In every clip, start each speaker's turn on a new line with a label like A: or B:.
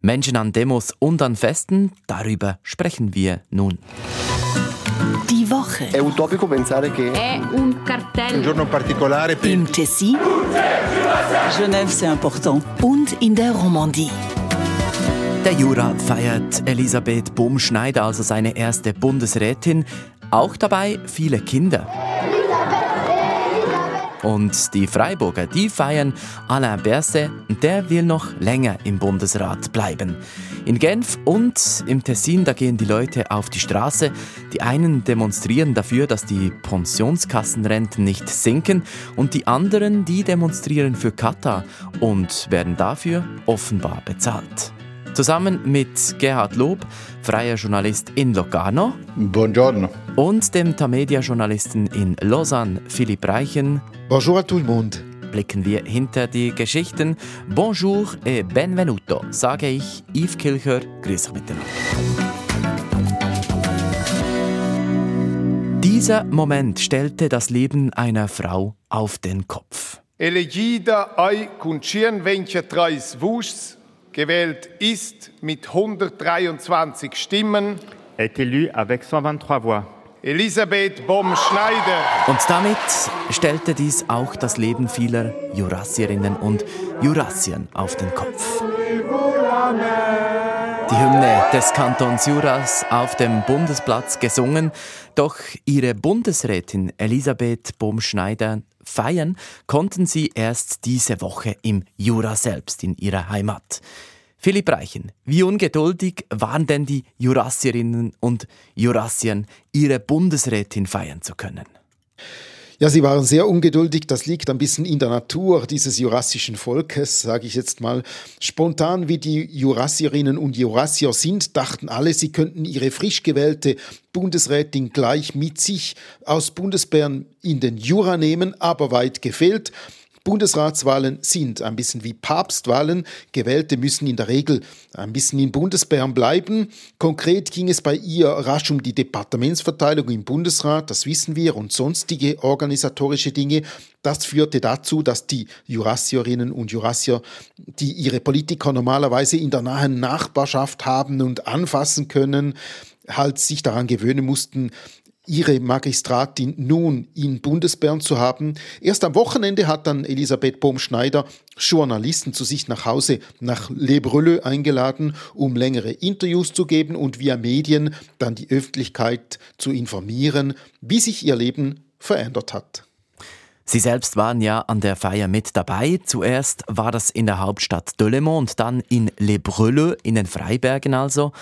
A: Menschen an Demos und an Festen, darüber sprechen wir nun.
B: Die Woche.
C: È utopico pensare che
D: È un cartello.
E: Un giorno particolare per
B: Im Tessin
F: Genève, c'est important.
B: und in der Romandie.
A: Der Jura feiert Elisabeth Bohm-Schneider, also seine erste Bundesrätin. Auch dabei viele Kinder. Und die Freiburger, die feiern Alain Berset, der will noch länger im Bundesrat bleiben. In Genf und im Tessin, da gehen die Leute auf die Straße. Die einen demonstrieren dafür, dass die Pensionskassenrenten nicht sinken und die anderen, die demonstrieren für Katar und werden dafür offenbar bezahlt. Zusammen mit Gerhard Lob, freier Journalist in Locarno,
E: Buongiorno.
A: und dem Tamedia-Journalisten in Lausanne, Philipp Reichen,
E: Bonjour à tout le monde.
A: blicken wir hinter die Geschichten. Bonjour et benvenuto, sage ich Yves Kilcher. Grüß euch miteinander. Dieser Moment stellte das Leben einer Frau auf den Kopf.
G: Elegida ai con 123 Voix, gewählt ist mit 123 Stimmen
H: est élu avec 123 voix.
G: Elisabeth Bohm-Schneider.
A: Und damit stellte dies auch das Leben vieler Jurassierinnen und Jurassiern auf den Kopf. Die Hymne des Kantons Juras auf dem Bundesplatz gesungen, doch ihre Bundesrätin Elisabeth Bohm-Schneider feiern konnten sie erst diese Woche im Jura selbst in ihrer Heimat. Philipp Reichen, wie ungeduldig waren denn die Jurassierinnen und Jurassiern, ihre Bundesrätin feiern zu können?
I: Ja, sie waren sehr ungeduldig. Das liegt ein bisschen in der Natur dieses jurassischen Volkes, sage ich jetzt mal. Spontan wie die Jurassierinnen und Jurassier sind, dachten alle, sie könnten ihre frisch gewählte Bundesrätin gleich mit sich aus Bundesbären in den Jura nehmen, aber weit gefehlt. Bundesratswahlen sind ein bisschen wie Papstwahlen. Gewählte müssen in der Regel ein bisschen in Bundesbären bleiben. Konkret ging es bei ihr rasch um die Departementsverteilung im Bundesrat, das wissen wir, und sonstige organisatorische Dinge. Das führte dazu, dass die Jurassierinnen und Jurassier, die ihre Politiker normalerweise in der nahen Nachbarschaft haben und anfassen können, halt sich daran gewöhnen mussten, ihre Magistratin nun in Bundesbern zu haben. Erst am Wochenende hat dann Elisabeth Bohm-Schneider Journalisten zu sich nach Hause nach Le Brûleux eingeladen, um längere Interviews zu geben und via Medien dann die Öffentlichkeit zu informieren, wie sich ihr Leben verändert hat.
A: Sie selbst waren ja an der Feier mit dabei. Zuerst war das in der Hauptstadt Delemont und dann in Le Brûleux, in den Freibergen also.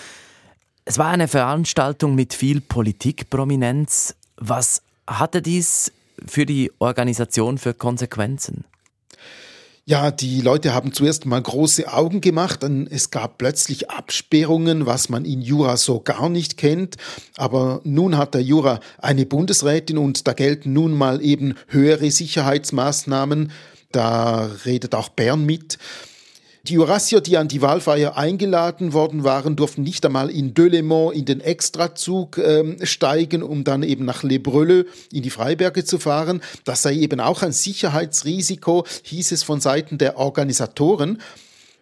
A: Es war eine Veranstaltung mit viel Politikprominenz. Was hatte dies für die Organisation für Konsequenzen?
I: Ja, die Leute haben zuerst mal große Augen gemacht, dann es gab plötzlich Absperrungen, was man in Jura so gar nicht kennt. Aber nun hat der Jura eine Bundesrätin und da gelten nun mal eben höhere Sicherheitsmaßnahmen. Da redet auch Bern mit. Die Jurassier, die an die Wahlfeier eingeladen worden waren, durften nicht einmal in Delemont in den Extrazug ähm, steigen, um dann eben nach Le Brûleux in die Freiberge zu fahren. Das sei eben auch ein Sicherheitsrisiko, hieß es von Seiten der Organisatoren.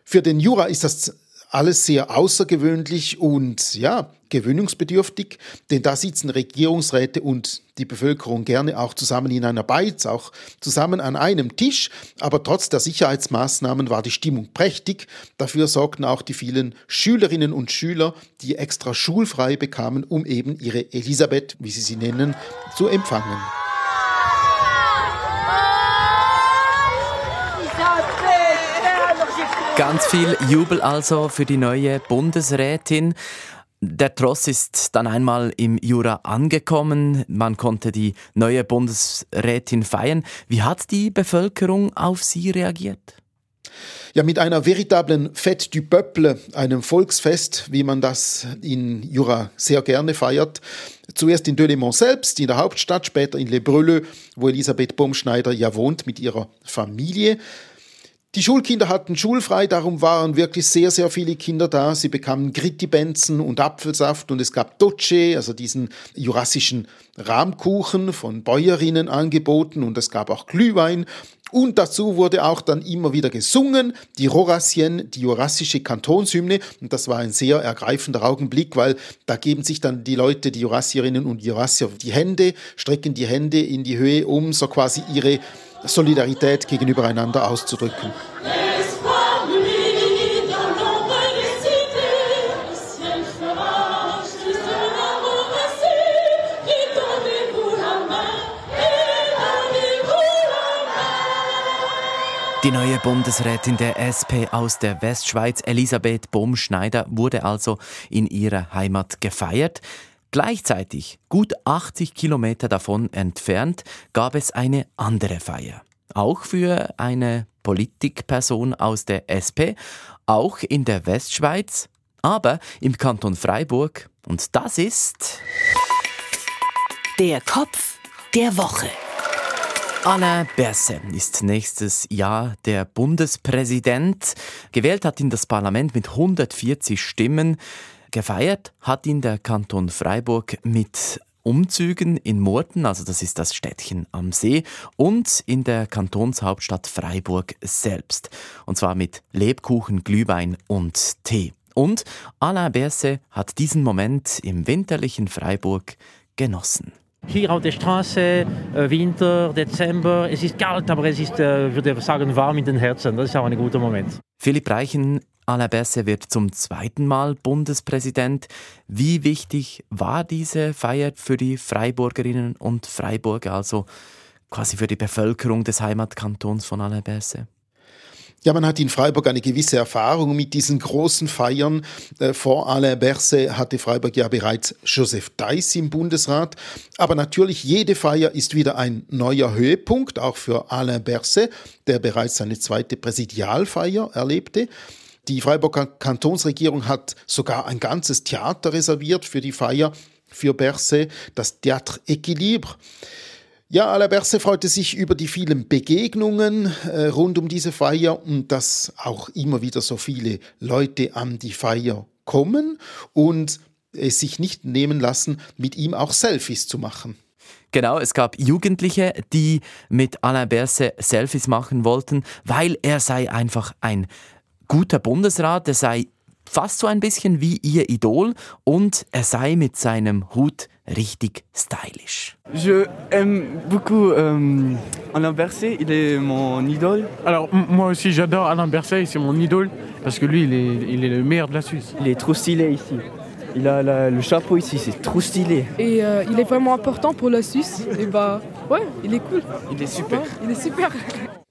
I: Für den Jura ist das alles sehr außergewöhnlich und ja, gewöhnungsbedürftig, denn da sitzen Regierungsräte und die Bevölkerung gerne auch zusammen in einer Beiz, auch zusammen an einem Tisch, aber trotz der Sicherheitsmaßnahmen war die Stimmung prächtig. Dafür sorgten auch die vielen Schülerinnen und Schüler, die extra schulfrei bekamen, um eben ihre Elisabeth, wie sie sie nennen, zu empfangen.
A: Ganz viel Jubel also für die neue Bundesrätin. Der Tross ist dann einmal im Jura angekommen. Man konnte die neue Bundesrätin feiern. Wie hat die Bevölkerung auf sie reagiert?
I: Ja, mit einer veritablen Fête du Peuple, einem Volksfest, wie man das in Jura sehr gerne feiert. Zuerst in Delemont selbst, in der Hauptstadt, später in Le Brûleux, wo Elisabeth Baumschneider ja wohnt mit ihrer Familie. Die Schulkinder hatten schulfrei, darum waren wirklich sehr, sehr viele Kinder da. Sie bekamen Grittibenzen und Apfelsaft und es gab Doce, also diesen jurassischen Rahmkuchen von Bäuerinnen angeboten und es gab auch Glühwein Und dazu wurde auch dann immer wieder gesungen, die Rorassien, die jurassische Kantonshymne. Und das war ein sehr ergreifender Augenblick, weil da geben sich dann die Leute, die Jurassierinnen und Jurassier, die Hände, strecken die Hände in die Höhe, um so quasi ihre Solidarität gegenüber einander auszudrücken.
A: Die neue Bundesrätin der SP aus der Westschweiz, Elisabeth Bohm-Schneider, wurde also in ihrer Heimat gefeiert. Gleichzeitig, gut 80 Kilometer davon entfernt, gab es eine andere Feier. Auch für eine Politikperson aus der SP, auch in der Westschweiz, aber im Kanton Freiburg. Und das ist.
B: Der Kopf der Woche.
A: Alain Berset ist nächstes Jahr der Bundespräsident. Gewählt hat ihn das Parlament mit 140 Stimmen. Gefeiert hat ihn der Kanton Freiburg mit Umzügen in Murten, also das ist das Städtchen am See, und in der Kantonshauptstadt Freiburg selbst. Und zwar mit Lebkuchen, Glühwein und Tee. Und Alain Berset hat diesen Moment im winterlichen Freiburg genossen.
C: Hier auf der Straße, äh, Winter, Dezember, es ist kalt, aber es ist, äh, würde ich sagen, warm in den Herzen. Das ist auch ein guter Moment.
A: Philipp Reichen, Alain Berset wird zum zweiten Mal Bundespräsident. Wie wichtig war diese Feier für die Freiburgerinnen und Freiburger, also quasi für die Bevölkerung des Heimatkantons von Alain Berset?
I: Ja, man hat in Freiburg eine gewisse Erfahrung mit diesen großen Feiern. Äh, vor Alain Berset hatte Freiburg ja bereits Joseph Deiss im Bundesrat. Aber natürlich, jede Feier ist wieder ein neuer Höhepunkt, auch für Alain Berset, der bereits seine zweite Präsidialfeier erlebte. Die Freiburger Kantonsregierung hat sogar ein ganzes Theater reserviert für die Feier für Berset, das Théâtre Équilibre. Ja, Alain Berset freute sich über die vielen Begegnungen äh, rund um diese Feier und dass auch immer wieder so viele Leute an die Feier kommen und es sich nicht nehmen lassen, mit ihm auch Selfies zu machen.
A: Genau, es gab Jugendliche, die mit Alain Berset Selfies machen wollten, weil er sei einfach ein guter Bundesrat, er sei fast so ein bisschen wie ihr Idol und er sei mit seinem Hut richtig stylisch.
D: Je aime beaucoup euh, Alain Berset, il est mon idole.
J: Alors moi aussi j'adore Alain Berset, c'est mon idole parce que lui il est, il est le meilleur de la Suisse.
D: Il est trop stylé ici. Il a la, le chapeau ici, c'est trop stylé.
K: Et euh, il est vraiment important pour la Suisse. Et bah ouais, il est cool.
D: Il est super.
K: Ouais, il est super.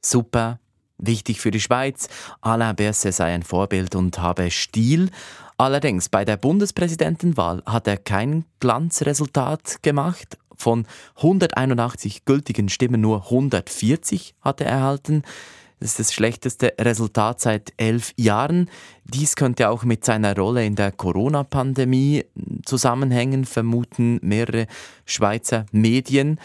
A: Super, wichtig für die Schweiz. Alain Berset sei ein Vorbild und habe Stil. Allerdings bei der Bundespräsidentenwahl hat er kein Glanzresultat gemacht. Von 181 gültigen Stimmen nur 140 hat er erhalten. Das ist das schlechteste Resultat seit elf Jahren. Dies könnte auch mit seiner Rolle in der Corona-Pandemie zusammenhängen, vermuten mehrere Schweizer Medien.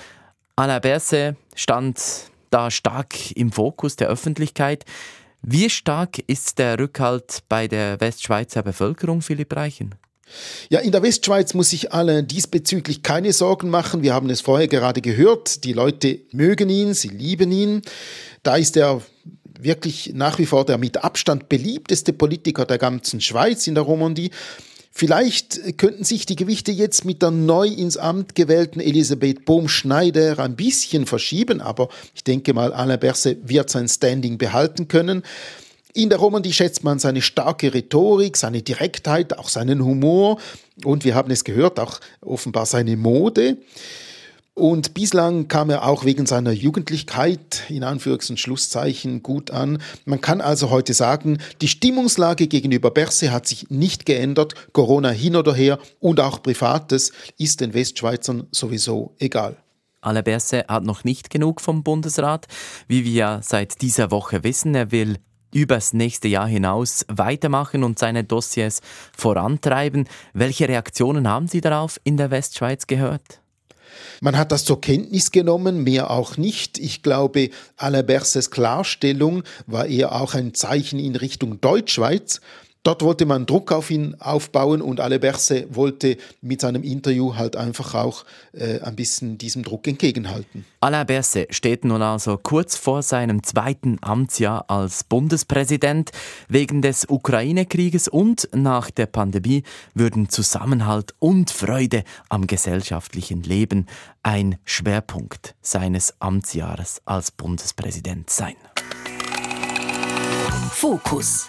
A: Alain Berset stand da stark im Fokus der Öffentlichkeit. Wie stark ist der Rückhalt bei der Westschweizer Bevölkerung, Philipp Reichen?
I: Ja, in der Westschweiz muss sich alle diesbezüglich keine Sorgen machen. Wir haben es vorher gerade gehört. Die Leute mögen ihn, sie lieben ihn. Da ist er wirklich nach wie vor der mit Abstand beliebteste Politiker der ganzen Schweiz in der Romandie. Vielleicht könnten sich die Gewichte jetzt mit der neu ins Amt gewählten Elisabeth Bohm-Schneider ein bisschen verschieben, aber ich denke mal, Alain Berset wird sein Standing behalten können. In der Romandie schätzt man seine starke Rhetorik, seine Direktheit, auch seinen Humor und wir haben es gehört, auch offenbar seine Mode. Und bislang kam er auch wegen seiner Jugendlichkeit in Anführungs- und Schlusszeichen gut an. Man kann also heute sagen, die Stimmungslage gegenüber Berse hat sich nicht geändert. Corona hin oder her und auch Privates ist den Westschweizern sowieso egal.
A: Alain Berset hat noch nicht genug vom Bundesrat. Wie wir ja seit dieser Woche wissen, er will übers nächste Jahr hinaus weitermachen und seine Dossiers vorantreiben. Welche Reaktionen haben Sie darauf in der Westschweiz gehört?
I: Man hat das zur Kenntnis genommen, mehr auch nicht. Ich glaube, Alain Berses Klarstellung war eher auch ein Zeichen in Richtung Deutschschweiz. Dort wollte man Druck auf ihn aufbauen und Ale Berset wollte mit seinem Interview halt einfach auch äh, ein bisschen diesem Druck entgegenhalten.
A: Alain Berset steht nun also kurz vor seinem zweiten Amtsjahr als Bundespräsident. Wegen des Ukraine-Krieges und nach der Pandemie würden Zusammenhalt und Freude am gesellschaftlichen Leben ein Schwerpunkt seines Amtsjahres als Bundespräsident sein.
B: Fokus.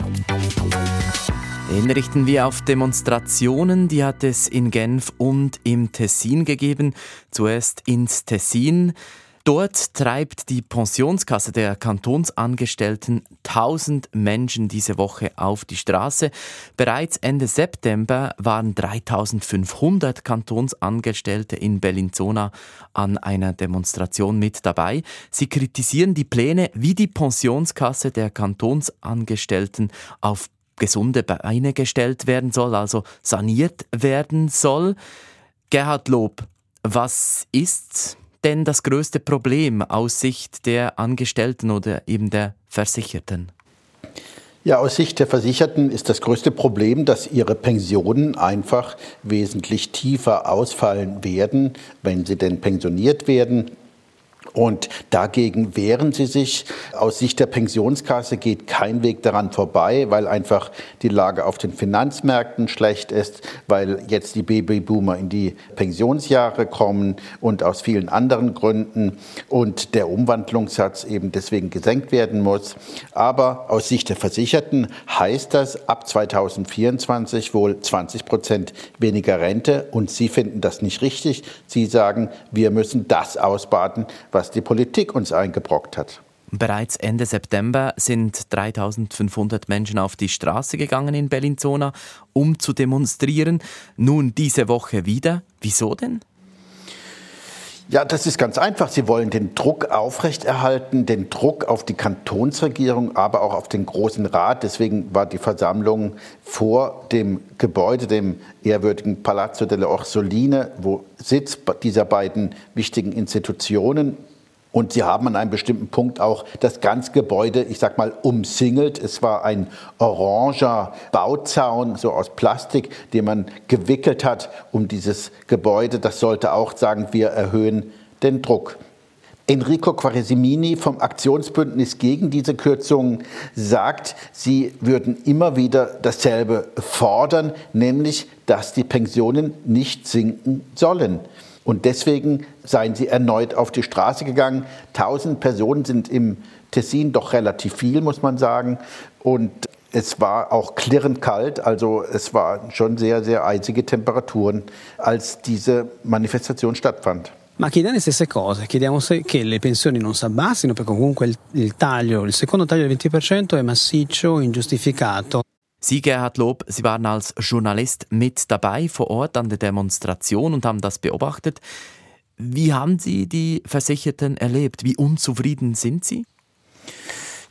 A: Hinrichten wir auf Demonstrationen, die hat es in Genf und im Tessin gegeben. Zuerst ins Tessin. Dort treibt die Pensionskasse der Kantonsangestellten 1000 Menschen diese Woche auf die Straße. Bereits Ende September waren 3500 Kantonsangestellte in Bellinzona an einer Demonstration mit dabei. Sie kritisieren die Pläne, wie die Pensionskasse der Kantonsangestellten auf gesunde Beine gestellt werden soll, also saniert werden soll. Gerhard Lob, was ist denn das größte Problem aus Sicht der Angestellten oder eben der Versicherten?
L: Ja, aus Sicht der Versicherten ist das größte Problem, dass ihre Pensionen einfach wesentlich tiefer ausfallen werden, wenn sie denn pensioniert werden. Und dagegen wehren sie sich. Aus Sicht der Pensionskasse geht kein Weg daran vorbei, weil einfach die Lage auf den Finanzmärkten schlecht ist, weil jetzt die Babyboomer in die Pensionsjahre kommen und aus vielen anderen Gründen und der Umwandlungssatz eben deswegen gesenkt werden muss. Aber aus Sicht der Versicherten heißt das ab 2024 wohl 20 Prozent weniger Rente und sie finden das nicht richtig. Sie sagen, wir müssen das ausbaden, was was die Politik uns eingebrockt hat.
A: Bereits Ende September sind 3500 Menschen auf die Straße gegangen in Bellinzona, um zu demonstrieren. Nun diese Woche wieder. Wieso denn?
L: Ja, das ist ganz einfach. Sie wollen den Druck aufrechterhalten, den Druck auf die Kantonsregierung, aber auch auf den Großen Rat. Deswegen war die Versammlung vor dem Gebäude, dem ehrwürdigen Palazzo delle Orsoline, wo Sitz dieser beiden wichtigen Institutionen und sie haben an einem bestimmten Punkt auch das ganze Gebäude, ich sag mal, umsingelt. Es war ein oranger Bauzaun, so aus Plastik, den man gewickelt hat um dieses Gebäude. Das sollte auch sagen, wir erhöhen den Druck. Enrico Quaresimini vom Aktionsbündnis gegen diese Kürzungen sagt, sie würden immer wieder dasselbe fordern, nämlich, dass die Pensionen nicht sinken sollen. Und deswegen seien sie erneut auf die Straße gegangen. Tausend Personen sind im Tessin doch relativ viel, muss man sagen. Und es war auch klirrend kalt, also es waren schon sehr, sehr eisige Temperaturen, als diese Manifestation stattfand.
M: Ma chiediamo le stesse cose, chiediamo se, che le pensioni non si abbassino perché comunque il, il taglio, il secondo taglio del 20% è massiccio, ingiustificato.
A: Sie, Gerhard Lob, Sie waren als Journalist mit dabei vor Ort an der Demonstration und haben das beobachtet. Wie haben Sie die Versicherten erlebt? Wie unzufrieden sind Sie?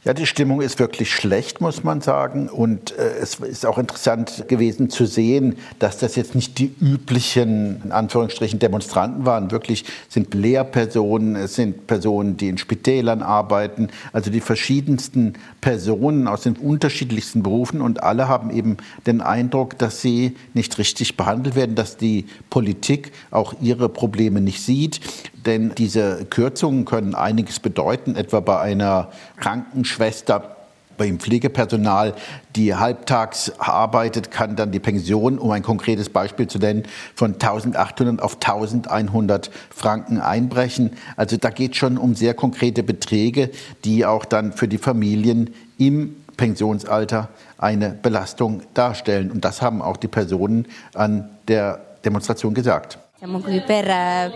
L: Ja, die Stimmung ist wirklich schlecht, muss man sagen. Und äh, es ist auch interessant gewesen zu sehen, dass das jetzt nicht die üblichen, in Anführungsstrichen, Demonstranten waren. Wirklich sind Lehrpersonen, es sind Personen, die in Spitälern arbeiten, also die verschiedensten Personen aus den unterschiedlichsten Berufen. Und alle haben eben den Eindruck, dass sie nicht richtig behandelt werden, dass die Politik auch ihre Probleme nicht sieht. Denn diese Kürzungen können einiges bedeuten, etwa bei einer Krankenschwester beim Pflegepersonal, die halbtags arbeitet, kann dann die Pension, um ein konkretes Beispiel zu nennen, von 1800 auf 1100 Franken einbrechen. Also da geht es schon um sehr konkrete Beträge, die auch dann für die Familien im Pensionsalter eine Belastung darstellen. Und das haben auch die Personen an der Demonstration gesagt.
N: Siamo qui per eh,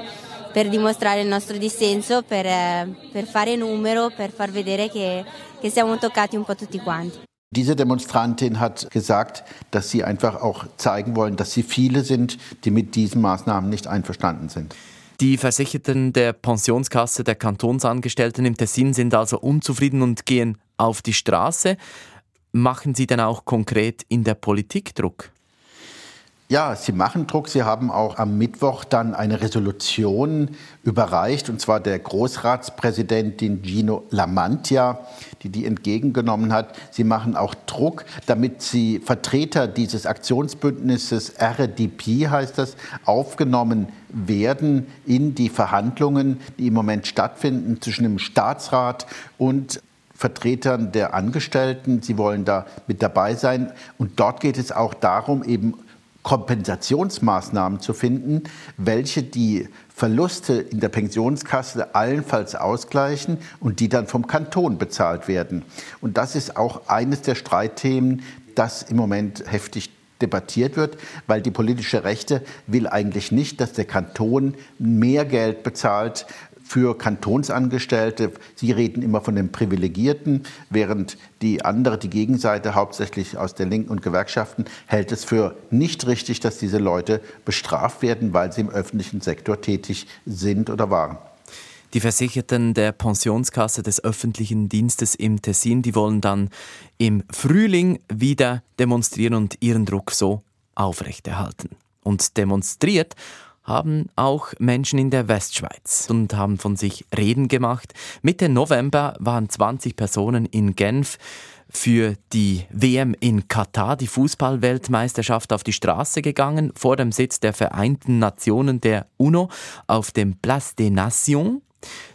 N: per dimostrare il nostro dissenso, per, eh, per fare numero, per far vedere che, che siamo toccati un po' tutti quanti.
L: Diese Demonstrantin hat gesagt, dass sie einfach auch zeigen wollen, dass sie viele sind, die mit diesen Maßnahmen nicht einverstanden sind.
A: Die Versicherten der Pensionskasse der Kantonsangestellten im Tessin sind also unzufrieden und gehen auf die Straße. Machen Sie denn auch konkret in der Politik Druck?
L: Ja, sie machen Druck. Sie haben auch am Mittwoch dann eine Resolution überreicht, und zwar der Großratspräsidentin Gino Lamantia, die die entgegengenommen hat. Sie machen auch Druck, damit sie Vertreter dieses Aktionsbündnisses RDP, heißt das, aufgenommen werden in die Verhandlungen, die im Moment stattfinden zwischen dem Staatsrat und Vertretern der Angestellten. Sie wollen da mit dabei sein. Und dort geht es auch darum, eben Kompensationsmaßnahmen zu finden, welche die Verluste in der Pensionskasse allenfalls ausgleichen und die dann vom Kanton bezahlt werden. Und das ist auch eines der Streitthemen, das im Moment heftig debattiert wird, weil die politische Rechte will eigentlich nicht, dass der Kanton mehr Geld bezahlt für Kantonsangestellte. Sie reden immer von den Privilegierten, während die andere, die Gegenseite, hauptsächlich aus der Linken und Gewerkschaften, hält es für nicht richtig, dass diese Leute bestraft werden, weil sie im öffentlichen Sektor tätig sind oder waren.
A: Die Versicherten der Pensionskasse des öffentlichen Dienstes im Tessin, die wollen dann im Frühling wieder demonstrieren und ihren Druck so aufrechterhalten. Und demonstriert haben auch Menschen in der Westschweiz und haben von sich reden gemacht. Mitte November waren 20 Personen in Genf für die WM in Katar, die Fußballweltmeisterschaft, auf die Straße gegangen, vor dem Sitz der Vereinten Nationen der UNO auf dem Place des Nations.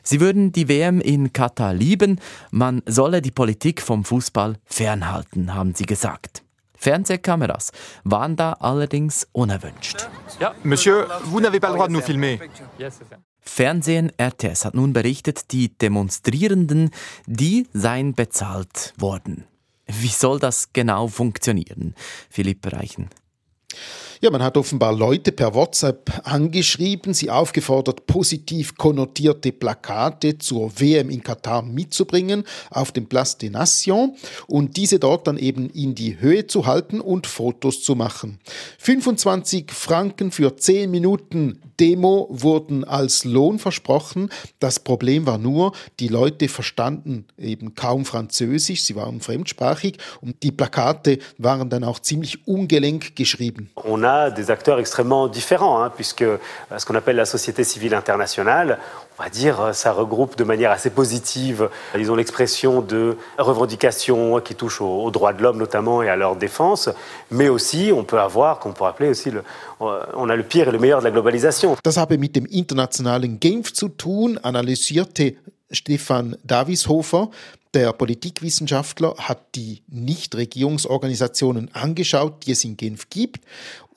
A: Sie würden die WM in Katar lieben, man solle die Politik vom Fußball fernhalten, haben sie gesagt. Fernsehkameras waren da allerdings unerwünscht.
O: Ja, Monsieur, vous n'avez pas le droit de nous filmer.
A: Fernsehen RTS hat nun berichtet, die Demonstrierenden, die seien bezahlt worden. Wie soll das genau funktionieren? Philipp Reichen.
I: Ja, man hat offenbar Leute per WhatsApp angeschrieben, sie aufgefordert, positiv konnotierte Plakate zur WM in Katar mitzubringen auf dem Place des Nations und diese dort dann eben in die Höhe zu halten und Fotos zu machen. 25 Franken für 10 Minuten Demo wurden als Lohn versprochen. Das Problem war nur, die Leute verstanden eben kaum Französisch, sie waren fremdsprachig und die Plakate waren dann auch ziemlich ungelenk geschrieben.
P: On a des acteurs extrêmement différents, hein, puisque euh, ce qu'on appelle la société civile internationale, on va dire, euh, ça regroupe de manière assez positive, disons, l'expression de revendications qui touchent aux, aux droits de l'homme notamment et à leur défense, mais aussi, on peut avoir, qu'on pourrait appeler aussi, le, euh, on a le pire et le meilleur de la globalisation.
I: Das habe mit dem internationalen Genf zu tun, analysierte Stefan Davishofer. Der Politikwissenschaftler hat die Nichtregierungsorganisationen angeschaut, die es in Genf gibt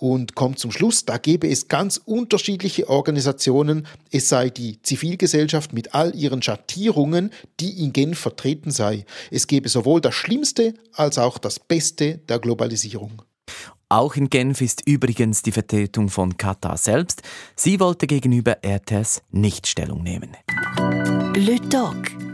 I: und kommt zum Schluss, da gäbe es ganz unterschiedliche Organisationen, es sei die Zivilgesellschaft mit all ihren Schattierungen, die in Genf vertreten sei. Es gäbe sowohl das Schlimmste als auch das Beste der Globalisierung.
A: Auch in Genf ist übrigens die Vertretung von Katar selbst. Sie wollte gegenüber RTS nicht Stellung nehmen.
B: Le Doc.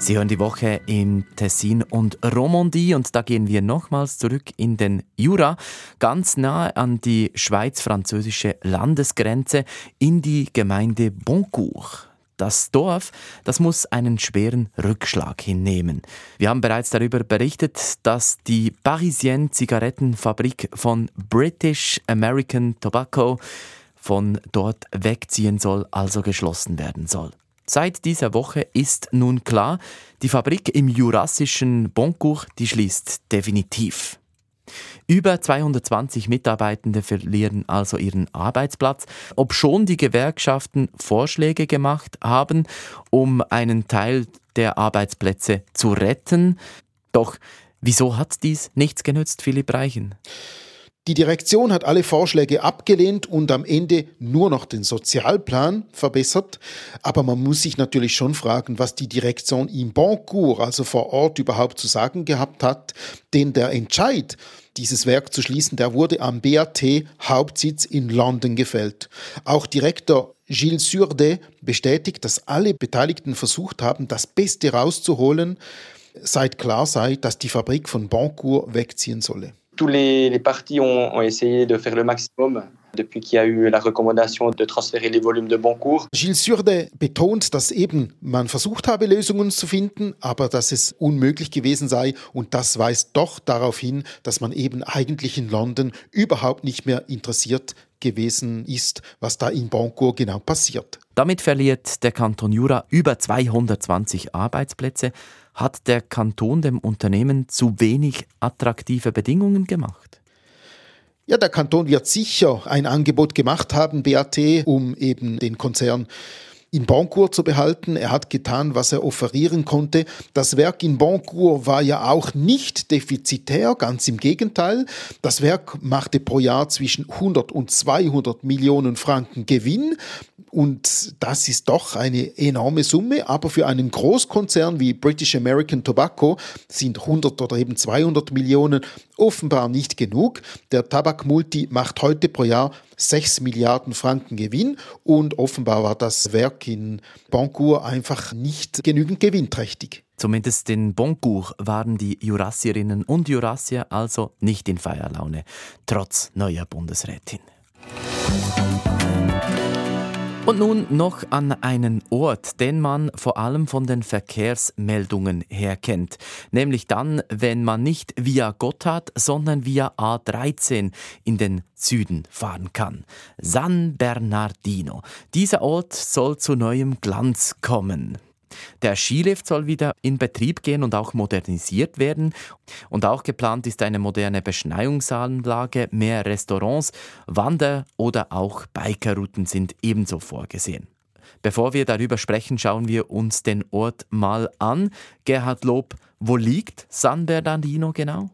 A: Sie hören die Woche im Tessin und Romandie und da gehen wir nochmals zurück in den Jura, ganz nahe an die schweiz-französische Landesgrenze in die Gemeinde Boncourt. Das Dorf, das muss einen schweren Rückschlag hinnehmen. Wir haben bereits darüber berichtet, dass die Parisienne Zigarettenfabrik von British American Tobacco von dort wegziehen soll, also geschlossen werden soll. Seit dieser Woche ist nun klar, die Fabrik im jurassischen Boncourt, die schließt definitiv. Über 220 Mitarbeitende verlieren also ihren Arbeitsplatz, obschon die Gewerkschaften Vorschläge gemacht haben, um einen Teil der Arbeitsplätze zu retten. Doch wieso hat dies nichts genützt, Philipp Reichen?
I: Die Direktion hat alle Vorschläge abgelehnt und am Ende nur noch den Sozialplan verbessert. Aber man muss sich natürlich schon fragen, was die Direktion im Boncourt, also vor Ort, überhaupt zu sagen gehabt hat. Denn der Entscheid, dieses Werk zu schließen, der wurde am BAT Hauptsitz in London gefällt. Auch Direktor Gilles Surde bestätigt, dass alle Beteiligten versucht haben, das Beste rauszuholen, seit klar sei, dass die Fabrik von Boncourt wegziehen solle.
Q: Tous les, les partis ont, ont essayé de faire le maximum depuis qu'il y a eu la recommandation de transférer les volumes de Boncourt.
I: Gilles Surde betont, dass eben man versucht habe, Lösungen zu finden, aber dass es unmöglich gewesen sei und das weist doch darauf hin, dass man eben eigentlich in London überhaupt nicht mehr interessiert gewesen ist, was da in Boncourt genau passiert.
A: Damit verliert der Kanton Jura über 220 Arbeitsplätze. Hat der Kanton dem Unternehmen zu wenig attraktive Bedingungen gemacht?
I: Ja, der Kanton wird sicher ein Angebot gemacht haben, BAT, um eben den Konzern in Boncourt zu behalten. Er hat getan, was er offerieren konnte. Das Werk in Boncourt war ja auch nicht defizitär, ganz im Gegenteil. Das Werk machte pro Jahr zwischen 100 und 200 Millionen Franken Gewinn. Und das ist doch eine enorme Summe, aber für einen Großkonzern wie British American Tobacco sind 100 oder eben 200 Millionen offenbar nicht genug. Der Tabakmulti macht heute pro Jahr 6 Milliarden Franken Gewinn und offenbar war das Werk in Boncourt einfach nicht genügend gewinnträchtig.
A: Zumindest in Boncourt waren die Jurassierinnen und Jurassier also nicht in Feierlaune, trotz neuer Bundesrätin. Und nun noch an einen Ort, den man vor allem von den Verkehrsmeldungen her kennt. Nämlich dann, wenn man nicht via Gotthard, sondern via A13 in den Süden fahren kann. San Bernardino. Dieser Ort soll zu neuem Glanz kommen. Der Skilift soll wieder in Betrieb gehen und auch modernisiert werden. Und auch geplant ist eine moderne Beschneiungsanlage, mehr Restaurants, Wander- oder auch Bikerrouten sind ebenso vorgesehen. Bevor wir darüber sprechen, schauen wir uns den Ort mal an. Gerhard Lob, wo liegt San Bernardino genau?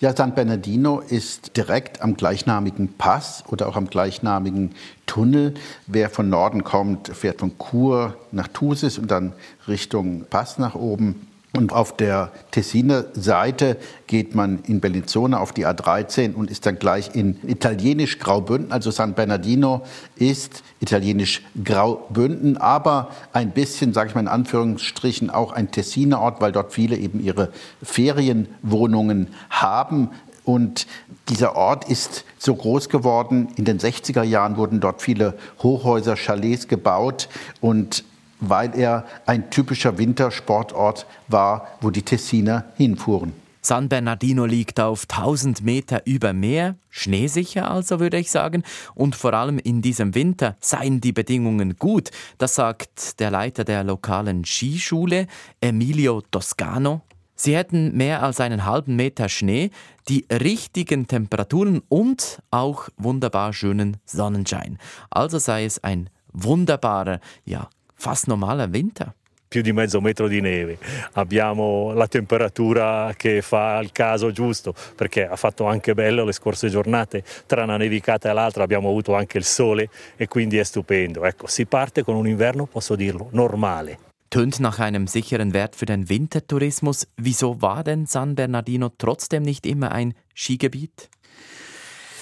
L: Ja, San Bernardino ist direkt am gleichnamigen Pass oder auch am gleichnamigen Tunnel. Wer von Norden kommt, fährt von Chur nach Thusis und dann Richtung Pass nach oben. Und auf der Tessiner Seite geht man in Bellinzona auf die A13 und ist dann gleich in italienisch Graubünden. Also San Bernardino ist italienisch Graubünden, aber ein bisschen, sage ich mal in Anführungsstrichen, auch ein Tessiner Ort, weil dort viele eben ihre Ferienwohnungen haben. Und dieser Ort ist so groß geworden. In den 60er Jahren wurden dort viele Hochhäuser, Chalets gebaut und weil er ein typischer Wintersportort war, wo die Tessiner hinfuhren.
A: San Bernardino liegt auf 1000 Meter über Meer, schneesicher also würde ich sagen, und vor allem in diesem Winter seien die Bedingungen gut. Das sagt der Leiter der lokalen Skischule, Emilio Toscano. Sie hätten mehr als einen halben Meter Schnee, die richtigen Temperaturen und auch wunderbar schönen Sonnenschein. Also sei es ein wunderbarer, ja, fast normaler Winter.
R: più di mezzo metro di neve, abbiamo la temperatura che fa il caso giusto perché ha fatto anche bello le scorse giornate, tra una nevicata e l'altra abbiamo avuto anche il sole e quindi è stupendo. Ecco, si parte con un inverno, posso dirlo, normale.
A: Tönt nach einem sicheren Wert für den Wintertourismus. Wieso war denn San Bernardino trotzdem nicht immer ein Skigebiet?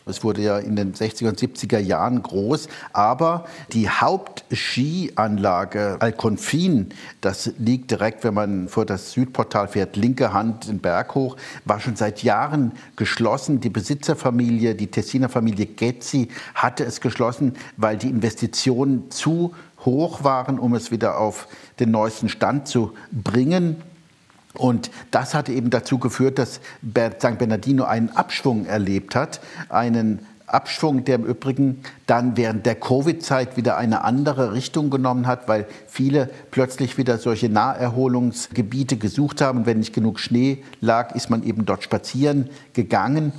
L: Es wurde ja in den 60er und 70er Jahren groß, aber die Hauptskianlage Alconfin, das liegt direkt, wenn man vor das Südportal fährt, linke Hand den Berg hoch, war schon seit Jahren geschlossen. Die Besitzerfamilie, die Tessiner Familie Getzi hatte es geschlossen, weil die Investitionen zu hoch waren, um es wieder auf den neuesten Stand zu bringen. Und das hat eben dazu geführt, dass St. Bernardino einen Abschwung erlebt hat, einen Abschwung, der im Übrigen dann während der Covid-Zeit wieder eine andere Richtung genommen hat, weil viele plötzlich wieder solche Naherholungsgebiete gesucht haben. Und wenn nicht genug Schnee lag, ist man eben dort spazieren gegangen.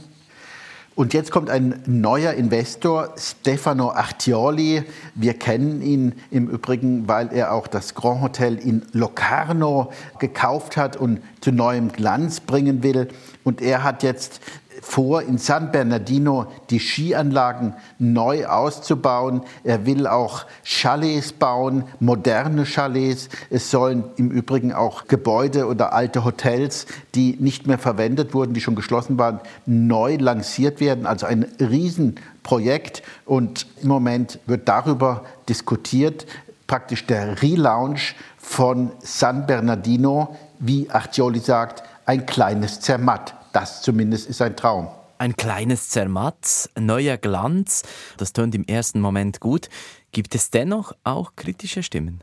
L: Und jetzt kommt ein neuer Investor, Stefano Artioli. Wir kennen ihn im Übrigen, weil er auch das Grand Hotel in Locarno gekauft hat und zu neuem Glanz bringen will. Und er hat jetzt vor, in San Bernardino die Skianlagen neu auszubauen. Er will auch Chalets bauen, moderne Chalets. Es sollen im Übrigen auch Gebäude oder alte Hotels, die nicht mehr verwendet wurden, die schon geschlossen waren, neu lanciert werden. Also ein Riesenprojekt. Und im Moment wird darüber diskutiert, praktisch der Relaunch von San Bernardino, wie Artioli sagt, ein kleines Zermatt Das zumindest ist ein Traum.
A: Ein kleines Zermatt, neuer Glanz, das tönt im ersten Moment gut. Gibt es dennoch auch kritische Stimmen?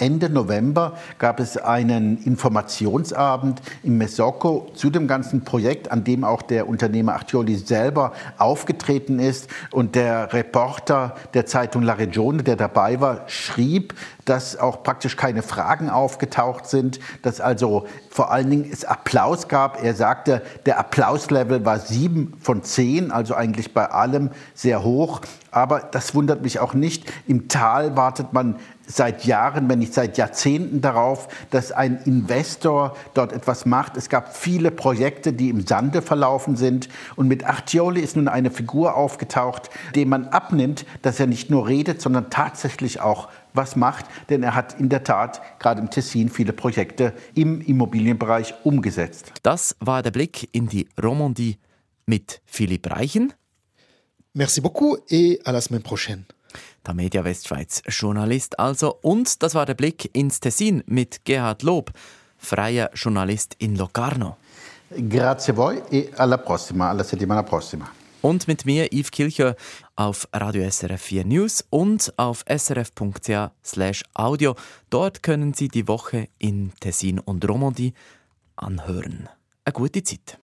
L: Ende November gab es einen Informationsabend im Mesocco zu dem ganzen Projekt, an dem auch der Unternehmer Artioli selber aufgetreten ist. Und der Reporter der Zeitung La Regione, der dabei war, schrieb, dass auch praktisch keine Fragen aufgetaucht sind, dass also vor allen Dingen es Applaus gab. Er sagte, der Applauslevel war sieben von zehn, also eigentlich bei allem sehr hoch. Aber das wundert mich auch nicht. Im Tal wartet man seit Jahren, wenn nicht seit Jahrzehnten darauf, dass ein Investor dort etwas macht. Es gab viele Projekte, die im Sande verlaufen sind. Und mit Artioli ist nun eine Figur aufgetaucht, dem man abnimmt, dass er nicht nur redet, sondern tatsächlich auch was macht. Denn er hat in der Tat gerade im Tessin viele Projekte im Immobilienbereich umgesetzt.
A: Das war der Blick in die Romandie mit Philipp Reichen.
I: Merci beaucoup et à la semaine prochaine.
A: Der Media Westschweiz Journalist also. Und das war der Blick ins Tessin mit Gerhard Lob, freier Journalist in Locarno.
L: Grazie a voi e alla prossima, alla settimana prossima.
A: Und mit mir, Yves Kilcher, auf Radio SRF 4 News und auf srf.ch audio. Dort können Sie die Woche in Tessin und Romandie anhören. Eine gute Zeit.